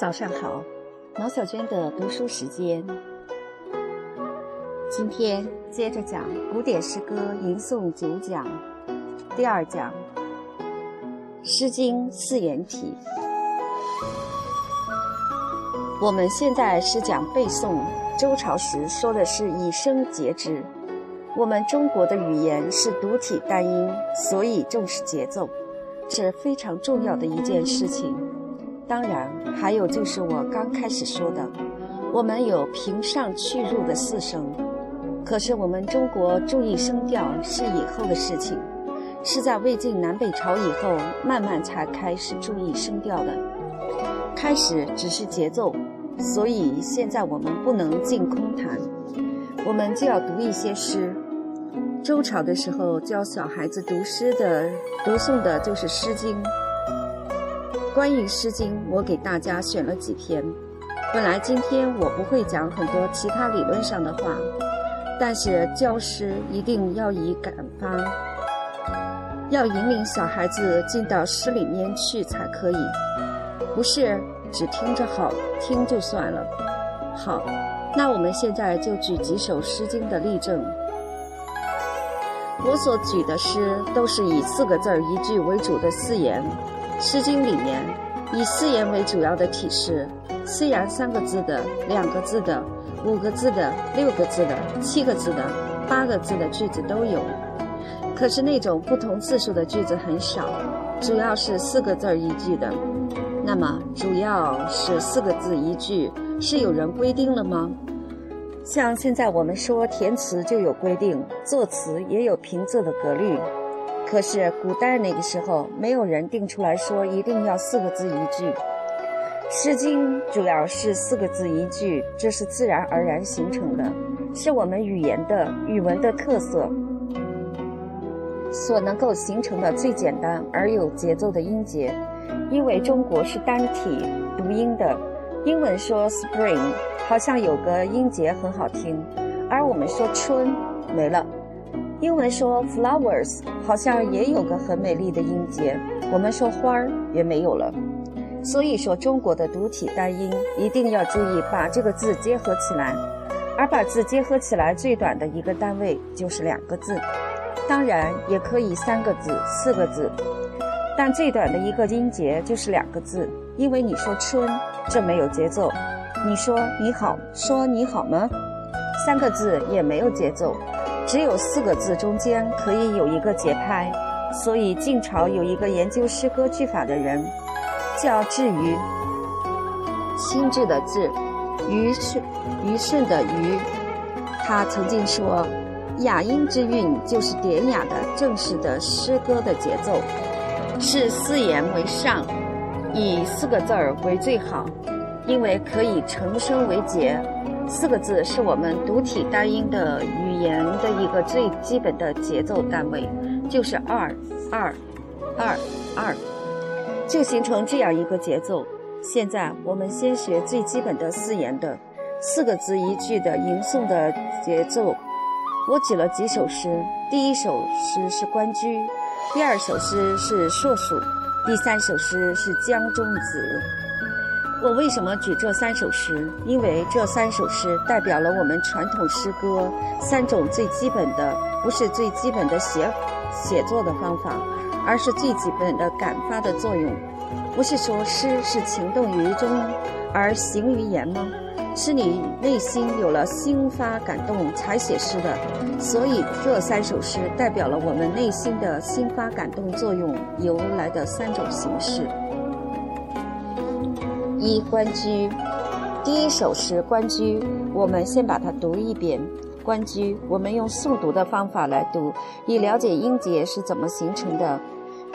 早上好，毛小娟的读书时间。今天接着讲古典诗歌吟诵九讲，第二讲《诗经·四言体》。我们现在是讲背诵，周朝时说的是以声节之。我们中国的语言是独体单音，所以重视节奏，是非常重要的一件事情。当然，还有就是我刚开始说的，我们有平上去入的四声。可是我们中国注意声调是以后的事情，是在魏晋南北朝以后慢慢才开始注意声调的。开始只是节奏，所以现在我们不能净空谈，我们就要读一些诗。周朝的时候教小孩子读诗的、读诵的就是《诗经》。关于《诗经》，我给大家选了几篇。本来今天我不会讲很多其他理论上的话，但是教诗一定要以感发，要引领小孩子进到诗里面去才可以，不是只听着好听就算了。好，那我们现在就举几首《诗经》的例证。我所举的诗都是以四个字儿一句为主的四言。《诗经》里面以四言为主要的体式，虽然三个字的、两个字的、五个字的、六个字的、七个字的、八个字的句子都有，可是那种不同字数的句子很少，主要是四个字儿一句的。那么，主要是四个字一句，是有人规定了吗？像现在我们说填词就有规定，作词也有平仄的格律。可是古代那个时候，没有人定出来说一定要四个字一句，《诗经》主要是四个字一句，这是自然而然形成的，是我们语言的语文的特色所能够形成的最简单而有节奏的音节。因为中国是单体读音的，英文说 spring 好像有个音节很好听，而我们说春没了。英文说 flowers 好像也有个很美丽的音节，我们说花儿也没有了。所以说中国的独体单音一定要注意把这个字结合起来，而把字结合起来最短的一个单位就是两个字，当然也可以三个字、四个字，但最短的一个音节就是两个字，因为你说春这没有节奏，你说你好说你好吗？三个字也没有节奏。只有四个字中间可以有一个节拍，所以晋朝有一个研究诗歌句法的人，叫智于，心智的智，虞顺虞顺的虞。他曾经说，雅音之韵就是典雅的、正式的诗歌的节奏，是四言为上，以四个字儿为最好，因为可以成声为节。四个字是我们独体单音的言的一个最基本的节奏单位，就是二二二二，就形成这样一个节奏。现在我们先学最基本的四言的四个字一句的吟诵的节奏。我举了几首诗，第一首诗是《关雎》，第二首诗是《硕鼠》，第三首诗是《江中子》。我为什么举这三首诗？因为这三首诗代表了我们传统诗歌三种最基本的，不是最基本的写写作的方法，而是最基本的感发的作用。不是说诗是情动于中而行于言吗？是你内心有了心发感动才写诗的。所以这三首诗代表了我们内心的心发感动作用由来的三种形式。一《关雎》，第一首诗《关雎》，我们先把它读一遍。《关雎》，我们用速读的方法来读，以了解音节是怎么形成的。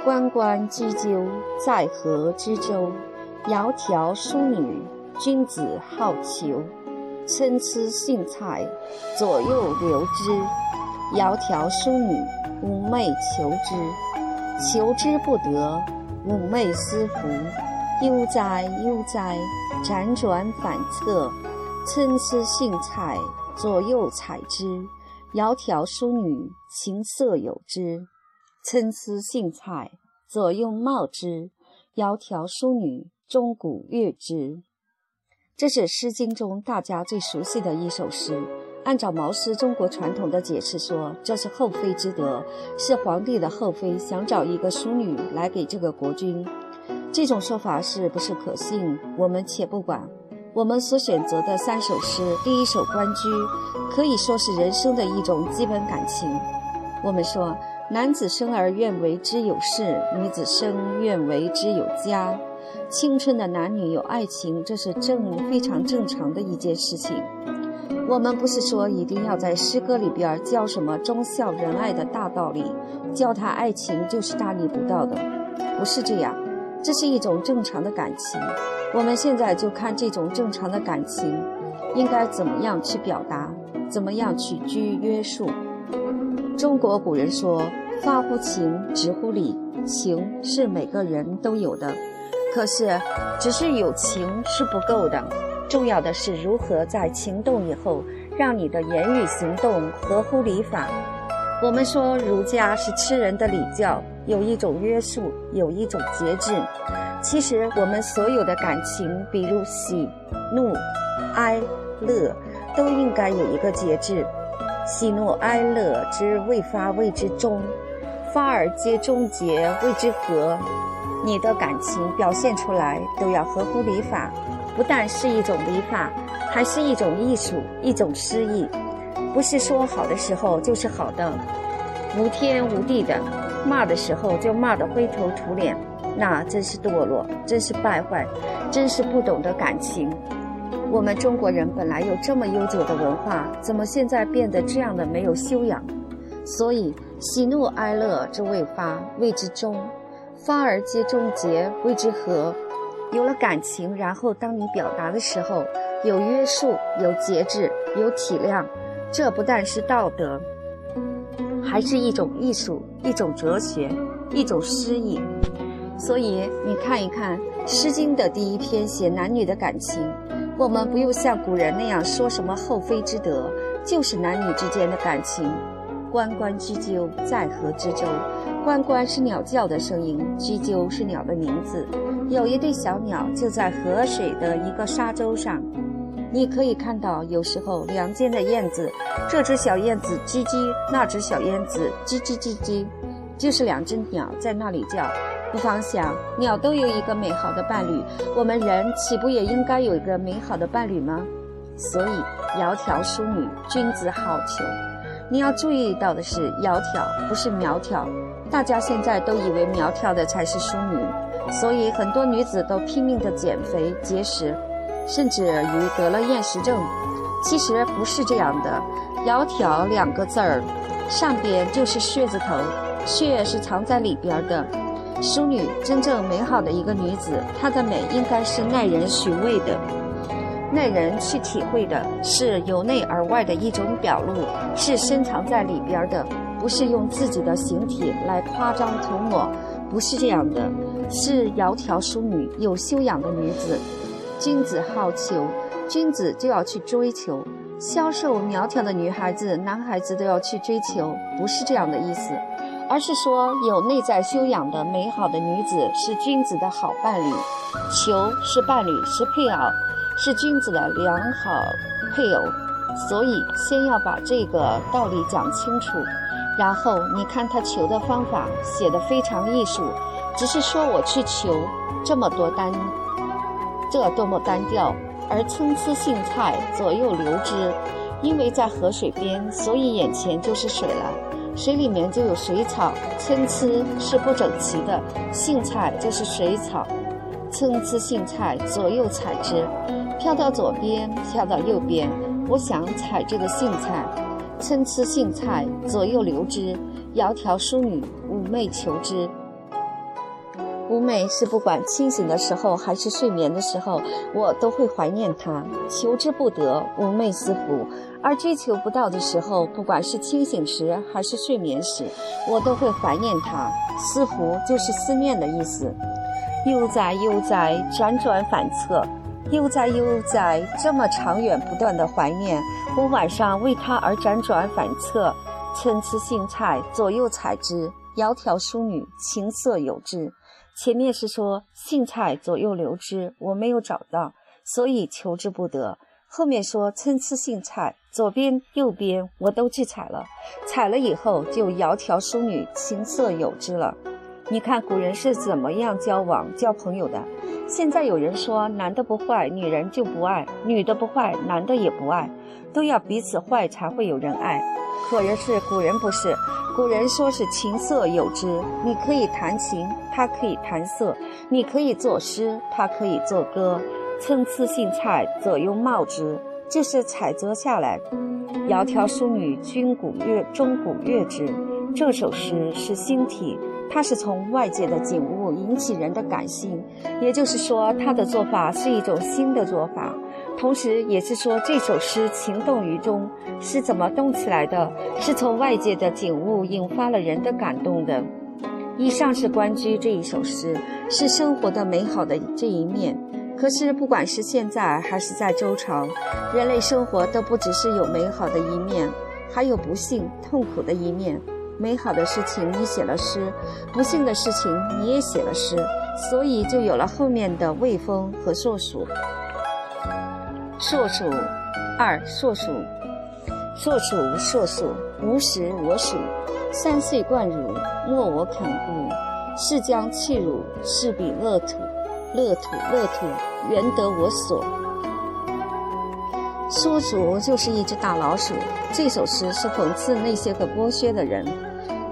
关关雎鸠，在河之洲。窈窕淑女，君子好逑。参差荇菜，左右流之。窈窕淑女，寤寐求之。求之不得，寤寐思服。悠哉悠哉，辗转反侧，参差荇菜，左右采之。窈窕淑女，琴瑟友之。参差荇菜，左右芼之。窈窕淑女，钟鼓乐之。这是《诗经》中大家最熟悉的一首诗。按照毛诗中国传统的解释说，这是后妃之德，是皇帝的后妃想找一个淑女来给这个国君。这种说法是不是可信？我们且不管。我们所选择的三首诗，第一首《关雎》，可以说是人生的一种基本感情。我们说，男子生而愿为之有事，女子生愿为之有家。青春的男女有爱情，这是正非常正常的一件事情。我们不是说一定要在诗歌里边教什么忠孝仁爱的大道理，教他爱情就是大逆不道的，不是这样。这是一种正常的感情。我们现在就看这种正常的感情，应该怎么样去表达，怎么样去拘约束。中国古人说：“发乎情，止乎礼。”情是每个人都有的，可是只是有情是不够的，重要的是如何在情动以后，让你的言语行动合乎礼法。我们说儒家是吃人的礼教。有一种约束，有一种节制。其实我们所有的感情，比如喜、怒、哀、乐，都应该有一个节制。喜怒哀乐之未发，谓之中；发而皆终结，谓之和。你的感情表现出来，都要合乎礼法。不但是一种礼法，还是一种艺术，一种诗意。不是说好的时候就是好的，无天无地的。骂的时候就骂得灰头土脸，那真是堕落，真是败坏，真是不懂得感情。我们中国人本来有这么悠久的文化，怎么现在变得这样的没有修养？所以喜怒哀乐之未发，谓之中；发而皆终结，谓之和。有了感情，然后当你表达的时候，有约束，有节制，有体谅，这不但是道德。还是一种艺术，一种哲学，一种诗意。所以你看一看《诗经》的第一篇写男女的感情，我们不用像古人那样说什么后妃之德，就是男女之间的感情。关关雎鸠，在河之洲。关关是鸟叫的声音，雎鸠是鸟的名字。有一对小鸟就在河水的一个沙洲上。你可以看到，有时候两间的燕子，这只小燕子叽叽，那只小燕子叽叽叽叽，就是两只鸟在那里叫。不妨想，鸟都有一个美好的伴侣，我们人岂不也应该有一个美好的伴侣吗？所以，窈窕淑女，君子好逑。你要注意到的是，窈窕不是苗条。大家现在都以为苗条的才是淑女，所以很多女子都拼命的减肥节食。甚至于得了厌食症，其实不是这样的。窈窕两个字儿，上边就是穴字头，穴是藏在里边的。淑女真正美好的一个女子，她的美应该是耐人寻味的，耐人去体会的，是由内而外的一种表露，是深藏在里边的，不是用自己的形体来夸张涂抹，不是这样的，是窈窕淑女，有修养的女子。君子好逑，君子就要去追求。消瘦苗条的女孩子、男孩子都要去追求，不是这样的意思，而是说有内在修养的美好的女子是君子的好伴侣。求是伴侣，是配偶，是君子的良好配偶。所以先要把这个道理讲清楚，然后你看他求的方法写的非常艺术，只是说我去求这么多单。这多么单调，而参差荇菜，左右流之。因为在河水边，所以眼前就是水了。水里面就有水草，参差是不整齐的，荇菜就是水草。参差荇菜，左右采之，飘到左边，飘到右边。我想采这个荇菜，参差荇菜，左右流之。窈窕淑女，妩媚求之。妩媚是不管清醒的时候还是睡眠的时候，我都会怀念她，求之不得，妩媚思服；而追求不到的时候，不管是清醒时还是睡眠时，我都会怀念她。思服就是思念的意思。悠哉悠哉，辗转反侧，悠哉悠哉，这么长远不断的怀念，我晚上为他而辗转反侧，参差荇菜，左右采之，窈窕淑女，琴瑟友之。前面是说荇菜左右流之，我没有找到，所以求之不得。后面说参差荇菜，左边右边我都去采了，采了以后就窈窕淑女，琴瑟友之了。你看古人是怎么样交往、交朋友的？现在有人说男的不坏，女人就不爱；女的不坏，男的也不爱，都要彼此坏才会有人爱。可人是古人不是，古人说是琴瑟友之，你可以弹琴，他可以弹瑟；你可以作诗，他可以作歌。参差荇菜，左右芼之，就是采择下来。窈窕淑女，君鼓乐，钟鼓乐之。这首诗是新体。它是从外界的景物引起人的感性，也就是说，他的做法是一种新的做法。同时，也是说这首诗情动于中，是怎么动起来的？是从外界的景物引发了人的感动的。以上是关雎这一首诗，是生活的美好的这一面。可是，不管是现在还是在周朝，人类生活都不只是有美好的一面，还有不幸、痛苦的一面。美好的事情你写了诗，不幸的事情你也写了诗，所以就有了后面的魏风和硕鼠。硕鼠二，硕鼠，硕鼠硕鼠，无食我黍。三岁贯汝，莫我肯顾。是将弃汝，是彼乐土。乐土乐土，原得我所。硕鼠就是一只大老鼠。这首诗是讽刺那些个剥削的人，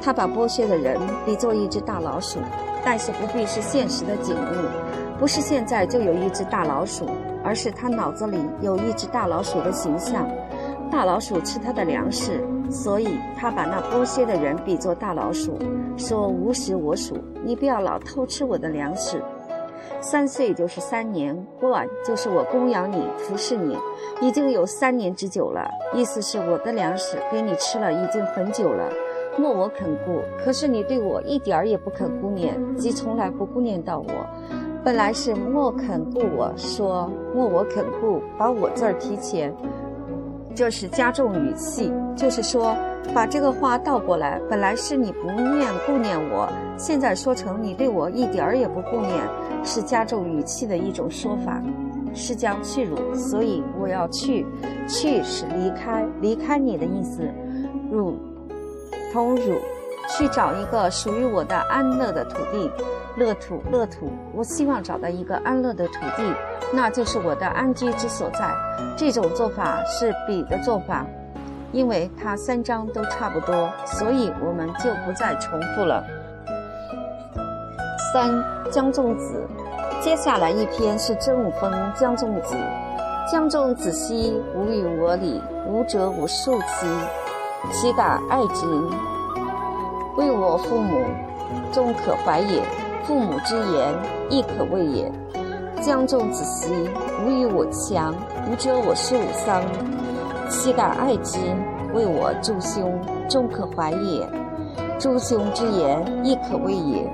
他把剥削的人比作一只大老鼠，但是不必是现实的景物，不是现在就有一只大老鼠，而是他脑子里有一只大老鼠的形象，大老鼠吃他的粮食，所以他把那剥削的人比作大老鼠，说无食我黍，你不要老偷吃我的粮食。三岁就是三年，过完就是我供养你、服侍你，已经有三年之久了。意思是我的粮食给你吃了已经很久了，莫我肯顾。可是你对我一点儿也不肯顾念，即从来不顾念到我。本来是莫肯顾我，说莫我肯顾，把我字儿提前，这是加重语气，就是说。把这个话倒过来，本来是你不念顾念我，现在说成你对我一点儿也不顾念，是加重语气的一种说法，是将去汝，所以我要去，去是离开，离开你的意思，汝同汝去找一个属于我的安乐的土地，乐土乐土，我希望找到一个安乐的土地，那就是我的安居之所在。这种做法是彼的做法。因为它三章都差不多，所以我们就不再重复了。三江仲子，接下来一篇是真武风江仲子。江仲子兮，无与我礼，吾者吾庶其，岂敢爱之？为我父母，终可怀也；父母之言，亦可畏也。将仲子兮，无与我强，无者我庶桑。岂敢爱之？为我诸兄，终可怀也。诸兄之言，亦可畏也。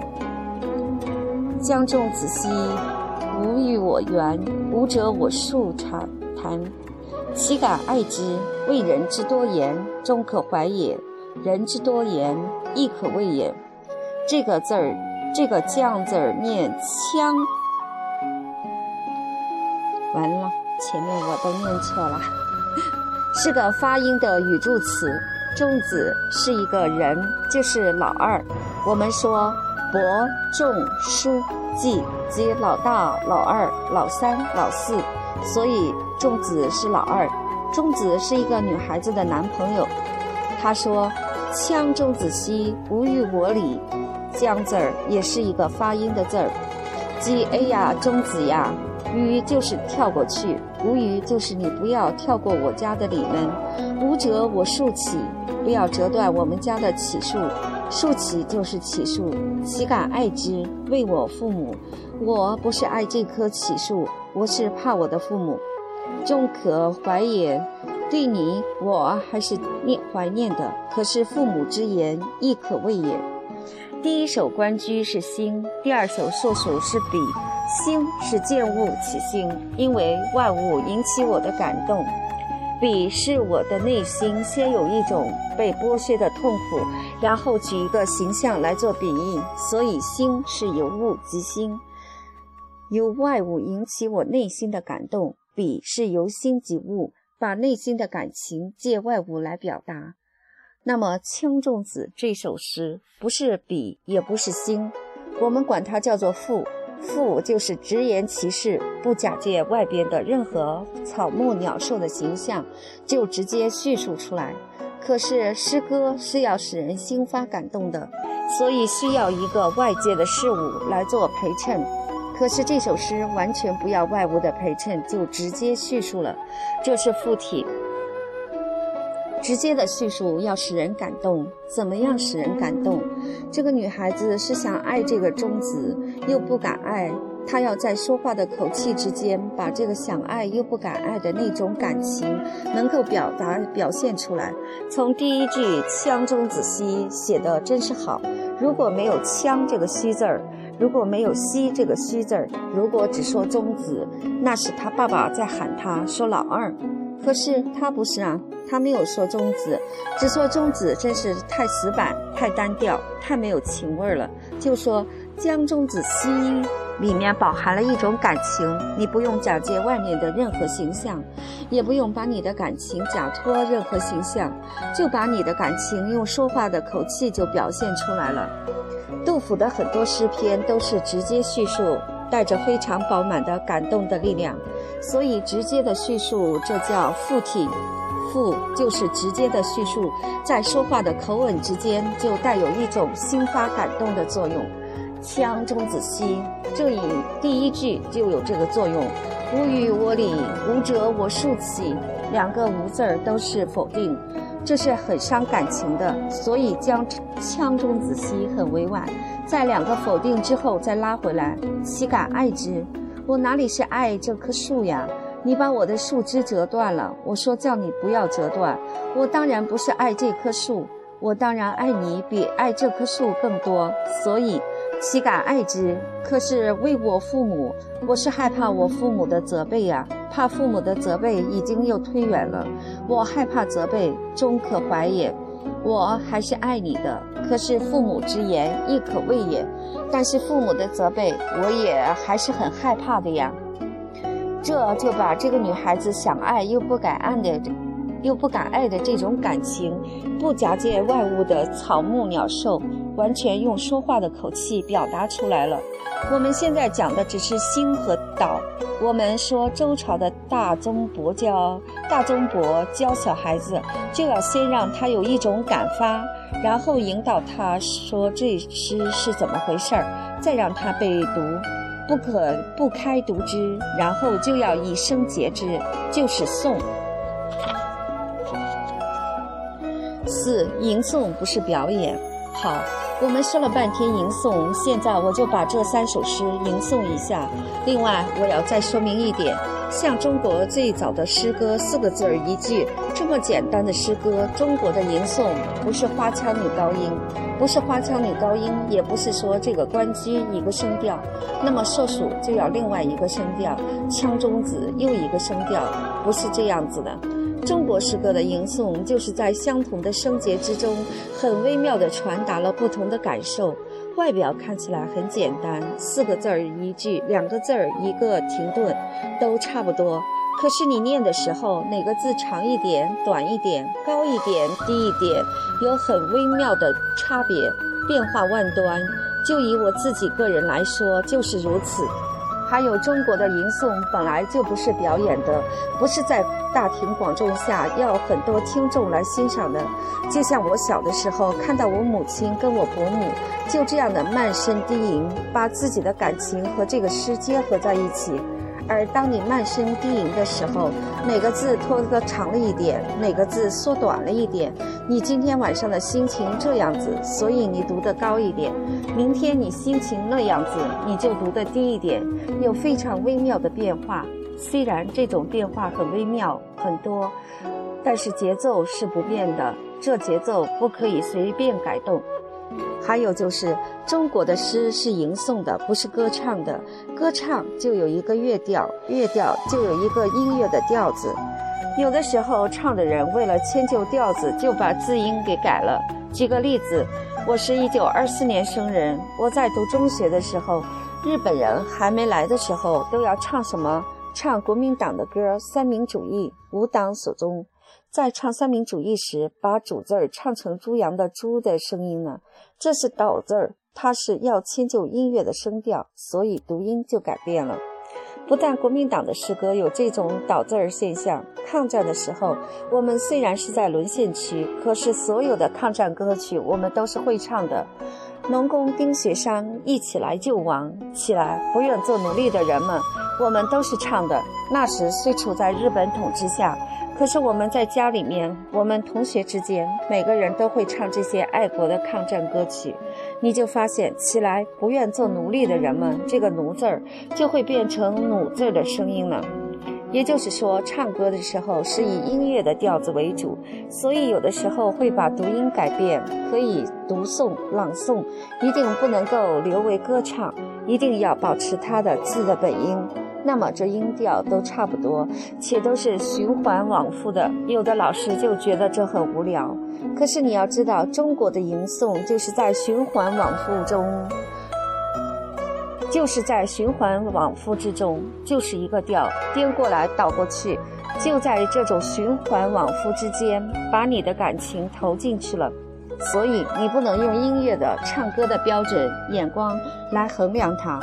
将仲子兮，无与我缘，吾者我庶产谈。岂敢爱之？为人之多言，终可怀也。人之多言，亦可畏也。这个字儿，这个将字儿念枪。完了，前面我都念错了。是个发音的语助词，仲子是一个人，就是老二。我们说伯仲叔季，即老大、老二、老三、老四，所以仲子是老二。仲子是一个女孩子的男朋友。他说：“羌仲子兮，无与我礼。”姜字儿也是一个发音的字儿，即哎呀，仲子呀。鱼就是跳过去，无鱼就是你不要跳过我家的里门。无折我竖起，不要折断我们家的起树。竖起就是起树，岂敢爱之？为我父母，我不是爱这棵起树，我是怕我的父母。终可怀也，对你我还是念怀念的。可是父母之言，亦可畏也。第一首关雎是兴，第二首硕鼠是比。兴是见物起兴，因为万物引起我的感动。比是我的内心先有一种被剥削的痛苦，然后举一个形象来做比喻，所以兴是由物及心。由外物引起我内心的感动，笔是由心及物，把内心的感情借外物来表达。那么《枪中子》这首诗不是笔，也不是心，我们管它叫做赋。赋就是直言其事，不假借外边的任何草木鸟兽的形象，就直接叙述出来。可是诗歌是要使人心发感动的，所以需要一个外界的事物来做陪衬。可是这首诗完全不要外物的陪衬，就直接叙述了，这是附体。直接的叙述要使人感动，怎么样使人感动？这个女孩子是想爱这个中子，又不敢爱，她要在说话的口气之间，把这个想爱又不敢爱的那种感情能够表达表现出来。从第一句“枪中子兮”写的真是好。如果没有“枪”这个虚字儿，如果没有“西”这个西字儿，如果只说中子，那是他爸爸在喊他说老二。可是他不是啊，他没有说中子，只说中子真是太死板、太单调、太没有情味了。就说江中子兮，里面饱含了一种感情，你不用假借外面的任何形象，也不用把你的感情假托任何形象，就把你的感情用说话的口气就表现出来了。杜甫的很多诗篇都是直接叙述。带着非常饱满的感动的力量，所以直接的叙述，这叫附体。附就是直接的叙述，在说话的口吻之间，就带有一种心发感动的作用。羌中子兮，这里第一句就有这个作用。吾与我理，吾者我竖起，两个无字儿都是否定，这是很伤感情的。所以将羌中子兮很委婉。在两个否定之后再拉回来，岂敢爱之？我哪里是爱这棵树呀？你把我的树枝折断了，我说叫你不要折断。我当然不是爱这棵树，我当然爱你比爱这棵树更多。所以，岂敢爱之？可是为我父母，我是害怕我父母的责备呀，怕父母的责备已经又推远了。我害怕责备，终可怀也。我还是爱你的，可是父母之言亦可畏也。但是父母的责备，我也还是很害怕的呀。这就把这个女孩子想爱又不敢爱的，又不敢爱的这种感情，不假借外物的草木鸟兽，完全用说话的口气表达出来了。我们现在讲的只是心和道。我们说周朝的大宗伯教，大宗伯教小孩子，就要先让他有一种感发，然后引导他说这诗是怎么回事儿，再让他背读，不可不开读之，然后就要以声节之，就是诵。四吟诵不是表演，好。我们说了半天吟诵，现在我就把这三首诗吟诵一下。另外，我要再说明一点，像中国最早的诗歌，四个字儿一句，这么简单的诗歌，中国的吟诵不是花腔女高音，不是花腔女高音，也不是说这个关雎一个声调，那么射鼠就要另外一个声调，腔中子又一个声调，不是这样子的。中国诗歌的吟诵，就是在相同的声节之中，很微妙地传达了不同的感受。外表看起来很简单，四个字儿一句，两个字儿一个停顿，都差不多。可是你念的时候，哪个字长一点、短一点、高一点、低一点，有很微妙的差别，变化万端。就以我自己个人来说，就是如此。还有中国的吟诵本来就不是表演的，不是在大庭广众下要很多听众来欣赏的。就像我小的时候看到我母亲跟我伯母就这样的慢声低吟，把自己的感情和这个诗结合在一起。而当你慢声低吟的时候，哪个字拖得长了一点，哪个字缩短了一点，你今天晚上的心情这样子，所以你读得高一点；明天你心情那样子，你就读得低一点，有非常微妙的变化。虽然这种变化很微妙很多，但是节奏是不变的，这节奏不可以随便改动。还有就是，中国的诗是吟诵的，不是歌唱的。歌唱就有一个乐调，乐调就有一个音乐的调子。有的时候，唱的人为了迁就调子，就把字音给改了。举个例子，我是一九二四年生人，我在读中学的时候，日本人还没来的时候，都要唱什么？唱国民党的歌，三民主义，无党所宗。在唱三民主义时，把主字儿唱成猪羊的猪的声音呢？这是倒字儿，它是要迁就音乐的声调，所以读音就改变了。不但国民党的诗歌有这种倒字儿现象，抗战的时候，我们虽然是在沦陷区，可是所有的抗战歌曲我们都是会唱的。农工丁学商一起来救亡，起来不愿做奴隶的人们，我们都是唱的。那时虽处在日本统治下。可是我们在家里面，我们同学之间，每个人都会唱这些爱国的抗战歌曲，你就发现起来不愿做奴隶的人们，这个奴字儿就会变成弩字的声音了。也就是说，唱歌的时候是以音乐的调子为主，所以有的时候会把读音改变，可以读诵、朗诵，一定不能够留为歌唱，一定要保持它的字的本音。那么这音调都差不多，且都是循环往复的。有的老师就觉得这很无聊。可是你要知道，中国的吟诵就是在循环往复中，就是在循环往复之中，就是一个调，颠过来倒过去，就在这种循环往复之间，把你的感情投进去了。所以你不能用音乐的唱歌的标准眼光来衡量它。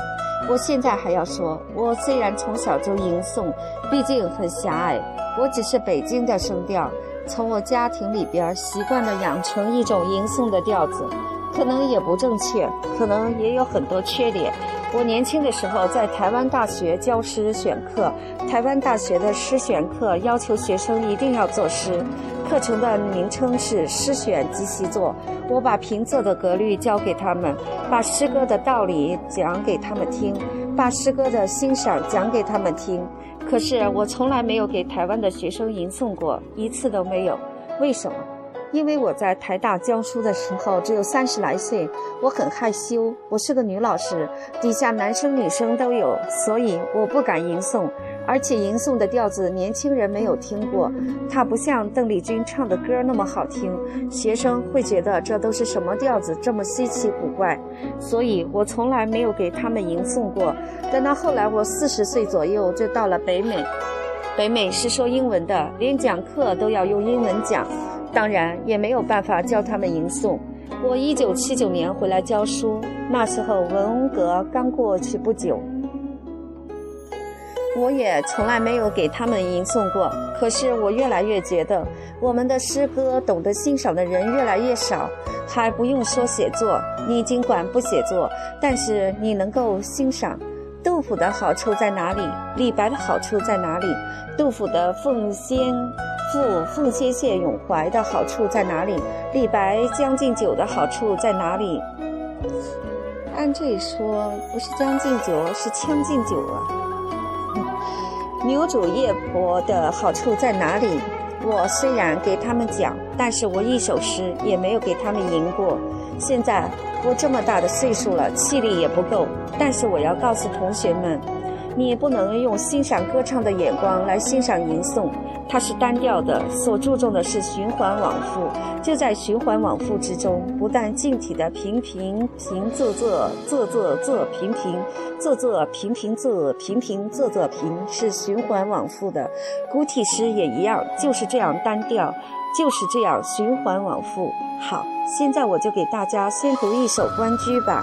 我现在还要说，我虽然从小就吟诵，毕竟很狭隘，我只是北京的声调，从我家庭里边习惯了养成一种吟诵的调子，可能也不正确，可能也有很多缺点。我年轻的时候在台湾大学教诗选课，台湾大学的诗选课要求学生一定要作诗。课程的名称是诗选及习作。我把平仄的格律教给他们，把诗歌的道理讲给他们听，把诗歌的欣赏讲给他们听。可是我从来没有给台湾的学生吟诵过，一次都没有。为什么？因为我在台大教书的时候只有三十来岁，我很害羞，我是个女老师，底下男生女生都有，所以我不敢吟诵。而且吟诵的调子，年轻人没有听过，它不像邓丽君唱的歌那么好听，学生会觉得这都是什么调子，这么稀奇古怪，所以我从来没有给他们吟诵过。等到后来我四十岁左右，就到了北美，北美是说英文的，连讲课都要用英文讲，当然也没有办法教他们吟诵。我一九七九年回来教书，那时候文革刚过去不久。我也从来没有给他们吟诵过，可是我越来越觉得，我们的诗歌懂得欣赏的人越来越少，还不用说写作，你尽管不写作，但是你能够欣赏。杜甫的好处在哪里？李白的好处在哪里？杜甫的奉先赋奉先谢咏怀的好处在哪里？李白《将进酒》的好处在哪里？按这说，不是《将进酒》，是《将进酒》啊。牛主夜泊的好处在哪里？我虽然给他们讲，但是我一首诗也没有给他们吟过。现在我这么大的岁数了，气力也不够，但是我要告诉同学们。你也不能用欣赏歌唱的眼光来欣赏吟诵，它是单调的，所注重的是循环往复。就在循环往复之中，不但静体的平平平仄仄仄仄仄平平仄仄平平仄平平仄仄平是循环往复的，古体诗也一样，就是这样单调，就是这样循环往复。好，现在我就给大家先读一首《关雎》吧。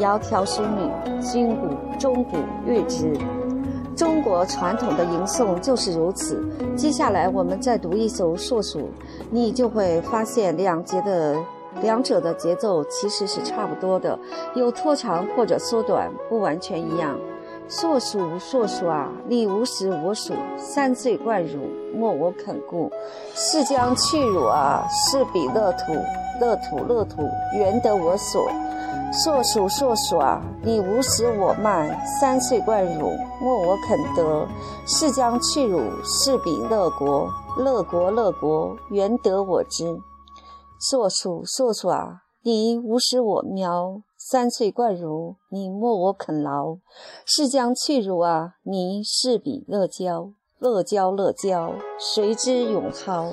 窈窕淑女，今古钟鼓乐之。中国传统的吟诵就是如此。接下来我们再读一首硕鼠，你就会发现两节的两者的节奏其实是差不多的，有拖长或者缩短，不完全一样。硕鼠硕鼠啊，你无食我黍，三岁贯汝，莫我肯顾。是将去汝啊，是彼乐土，乐土乐土，原得我所。硕鼠，硕鼠啊，你无食我麦，三岁贯汝，莫我肯得。是将去汝，是彼乐国，乐国乐国，原得我之。硕鼠，硕鼠啊，你无食我苗，三岁贯汝，你莫我肯劳。是将去汝啊，你是彼乐交，乐交乐交，谁之永浩？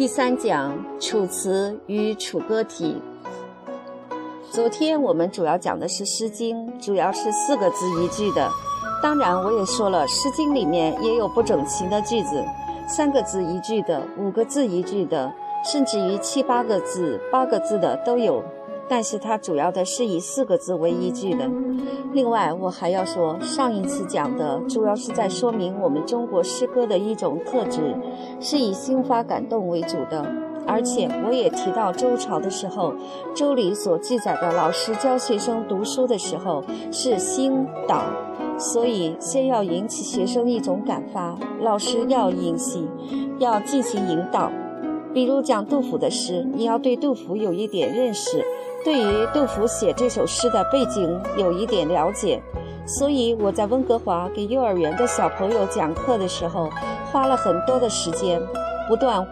第三讲《楚辞》与《楚歌体》。昨天我们主要讲的是《诗经》，主要是四个字一句的。当然，我也说了，《诗经》里面也有不整齐的句子，三个字一句的，五个字一句的，甚至于七八个字、八个字的都有。但是它主要的是以四个字为依据的。另外，我还要说，上一次讲的主要是在说明我们中国诗歌的一种特质，是以心发感动为主的。而且我也提到周朝的时候，周礼所记载的老师教学生读书的时候是心导，所以先要引起学生一种感发，老师要引习，要进行引导。比如讲杜甫的诗，你要对杜甫有一点认识。对于杜甫写这首诗的背景有一点了解，所以我在温哥华给幼儿园的小朋友讲课的时候，花了很多的时间，不断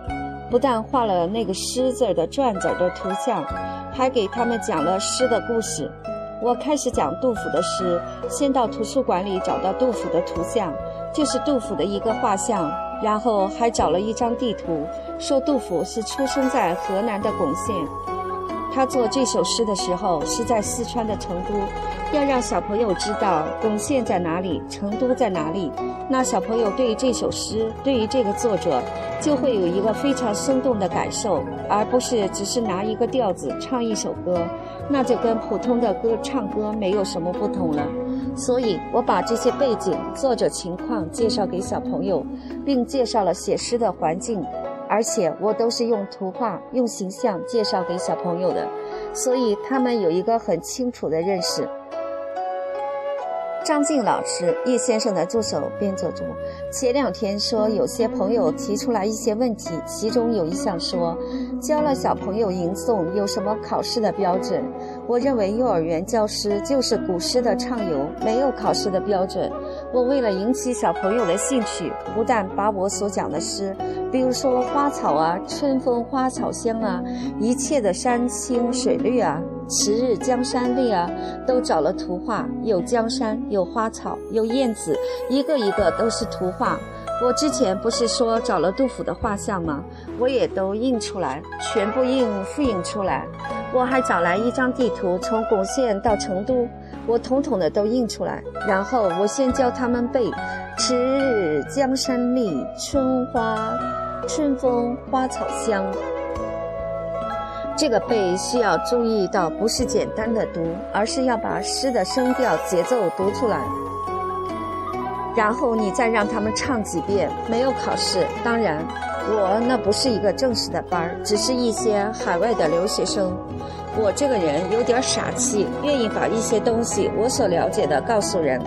不但画了那个诗字的篆字的图像，还给他们讲了诗的故事。我开始讲杜甫的诗，先到图书馆里找到杜甫的图像，就是杜甫的一个画像，然后还找了一张地图，说杜甫是出生在河南的巩县。他做这首诗的时候是在四川的成都，要让小朋友知道巩县在哪里，成都在哪里。那小朋友对于这首诗，对于这个作者，就会有一个非常生动的感受，而不是只是拿一个调子唱一首歌，那就跟普通的歌唱歌没有什么不同了。所以我把这些背景、作者情况介绍给小朋友，并介绍了写诗的环境。而且我都是用图画、用形象介绍给小朋友的，所以他们有一个很清楚的认识。张静老师，叶先生的助手编作中，前两天说有些朋友提出来一些问题，其中有一项说，教了小朋友吟诵有什么考试的标准？我认为幼儿园教师就是古诗的畅游，没有考试的标准。我为了引起小朋友的兴趣，不但把我所讲的诗，比如说花草啊，春风花草香啊，一切的山青水绿啊。迟日江山丽啊，都找了图画，有江山，有花草，有燕子，一个一个都是图画。我之前不是说找了杜甫的画像吗？我也都印出来，全部印复印出来。我还找来一张地图，从巩县到成都，我统统的都印出来。然后我先教他们背：迟日江山丽，春花，春风花草香。这个背需要注意到，不是简单的读，而是要把诗的声调、节奏读出来。然后你再让他们唱几遍，没有考试。当然，我那不是一个正式的班儿，只是一些海外的留学生。我这个人有点傻气，愿意把一些东西我所了解的告诉人。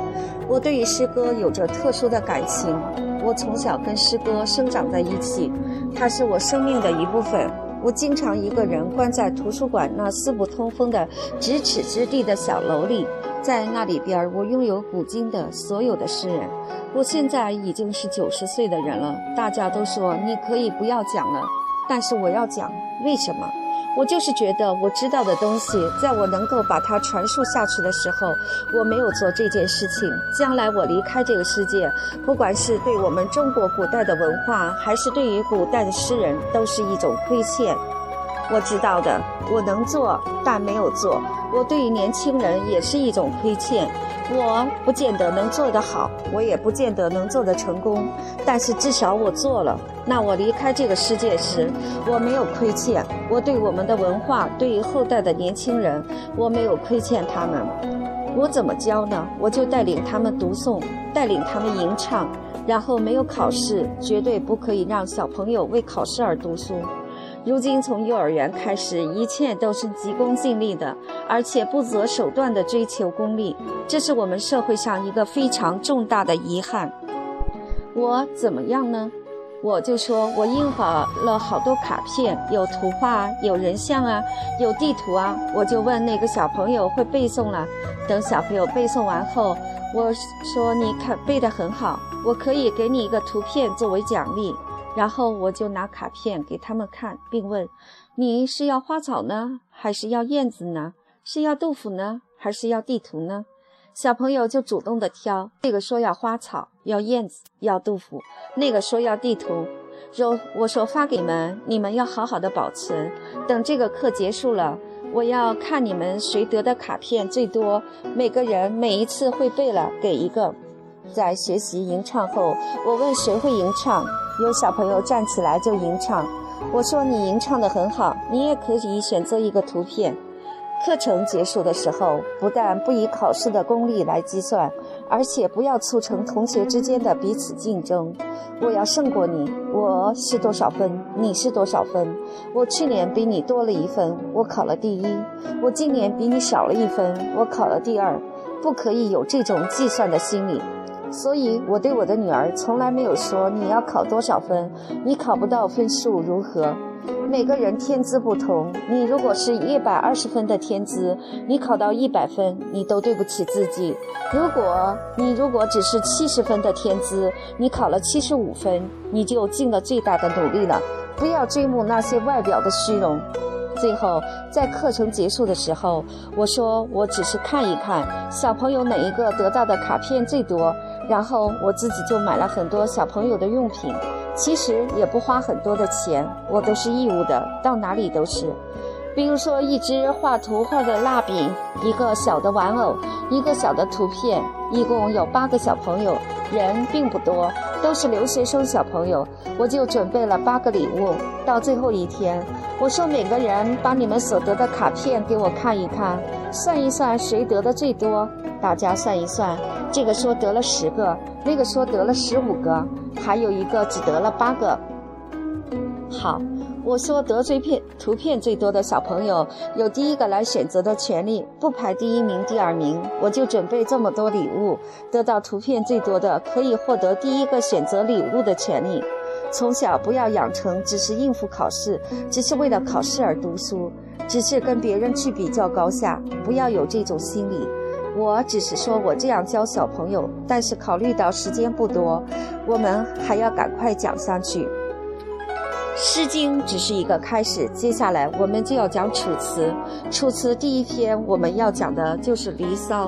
我对于诗歌有着特殊的感情，我从小跟诗歌生长在一起，它是我生命的一部分。我经常一个人关在图书馆那四不通风的咫尺之地的小楼里，在那里边，我拥有古今的所有的诗人。我现在已经是九十岁的人了，大家都说你可以不要讲了，但是我要讲，为什么？我就是觉得我知道的东西，在我能够把它传述下去的时候，我没有做这件事情。将来我离开这个世界，不管是对我们中国古代的文化，还是对于古代的诗人，都是一种亏欠。我知道的，我能做，但没有做。我对于年轻人也是一种亏欠。我不见得能做得好，我也不见得能做得成功，但是至少我做了。那我离开这个世界时，我没有亏欠。我对我们的文化，对于后代的年轻人，我没有亏欠他们。我怎么教呢？我就带领他们读诵，带领他们吟唱，然后没有考试，绝对不可以让小朋友为考试而读书。如今从幼儿园开始，一切都是急功近利的，而且不择手段的追求功利，这是我们社会上一个非常重大的遗憾。我怎么样呢？我就说我印好了好多卡片，有图画，有人像啊，有地图啊。我就问那个小朋友会背诵了。等小朋友背诵完后，我说你看背得很好，我可以给你一个图片作为奖励。然后我就拿卡片给他们看，并问：你是要花草呢，还是要燕子呢？是要豆腐呢，还是要地图呢？小朋友就主动的挑，这个说要花草，要燕子，要杜甫；那个说要地图。说我说发给你们，你们要好好的保存。等这个课结束了，我要看你们谁得的卡片最多。每个人每一次会背了给一个。在学习吟唱后，我问谁会吟唱，有小朋友站起来就吟唱。我说你吟唱的很好，你也可以选择一个图片。课程结束的时候，不但不以考试的功力来计算，而且不要促成同学之间的彼此竞争。我要胜过你，我是多少分，你是多少分？我去年比你多了一分，我考了第一；我今年比你少了一分，我考了第二。不可以有这种计算的心理。所以我对我的女儿从来没有说你要考多少分，你考不到分数如何？每个人天资不同，你如果是一百二十分的天资，你考到一百分，你都对不起自己；如果你如果只是七十分的天资，你考了七十五分，你就尽了最大的努力了。不要追慕那些外表的虚荣。最后，在课程结束的时候，我说我只是看一看小朋友哪一个得到的卡片最多，然后我自己就买了很多小朋友的用品。其实也不花很多的钱，我都是义务的，到哪里都是。比如说一支画图画的蜡笔，一个小的玩偶，一个小的图片，一共有八个小朋友，人并不多，都是留学生小朋友，我就准备了八个礼物。到最后一天，我说每个人把你们所得的卡片给我看一看，算一算谁得的最多。大家算一算，这个说得了十个，那个说得了十五个，还有一个只得了八个。好，我说得罪片图片最多的小朋友有第一个来选择的权利，不排第一名、第二名，我就准备这么多礼物。得到图片最多的可以获得第一个选择礼物的权利。从小不要养成只是应付考试，只是为了考试而读书，只是跟别人去比较高下，不要有这种心理。我只是说我这样教小朋友，但是考虑到时间不多，我们还要赶快讲下去。《诗经》只是一个开始，接下来我们就要讲《楚辞》。《楚辞》第一篇我们要讲的就是《离骚》。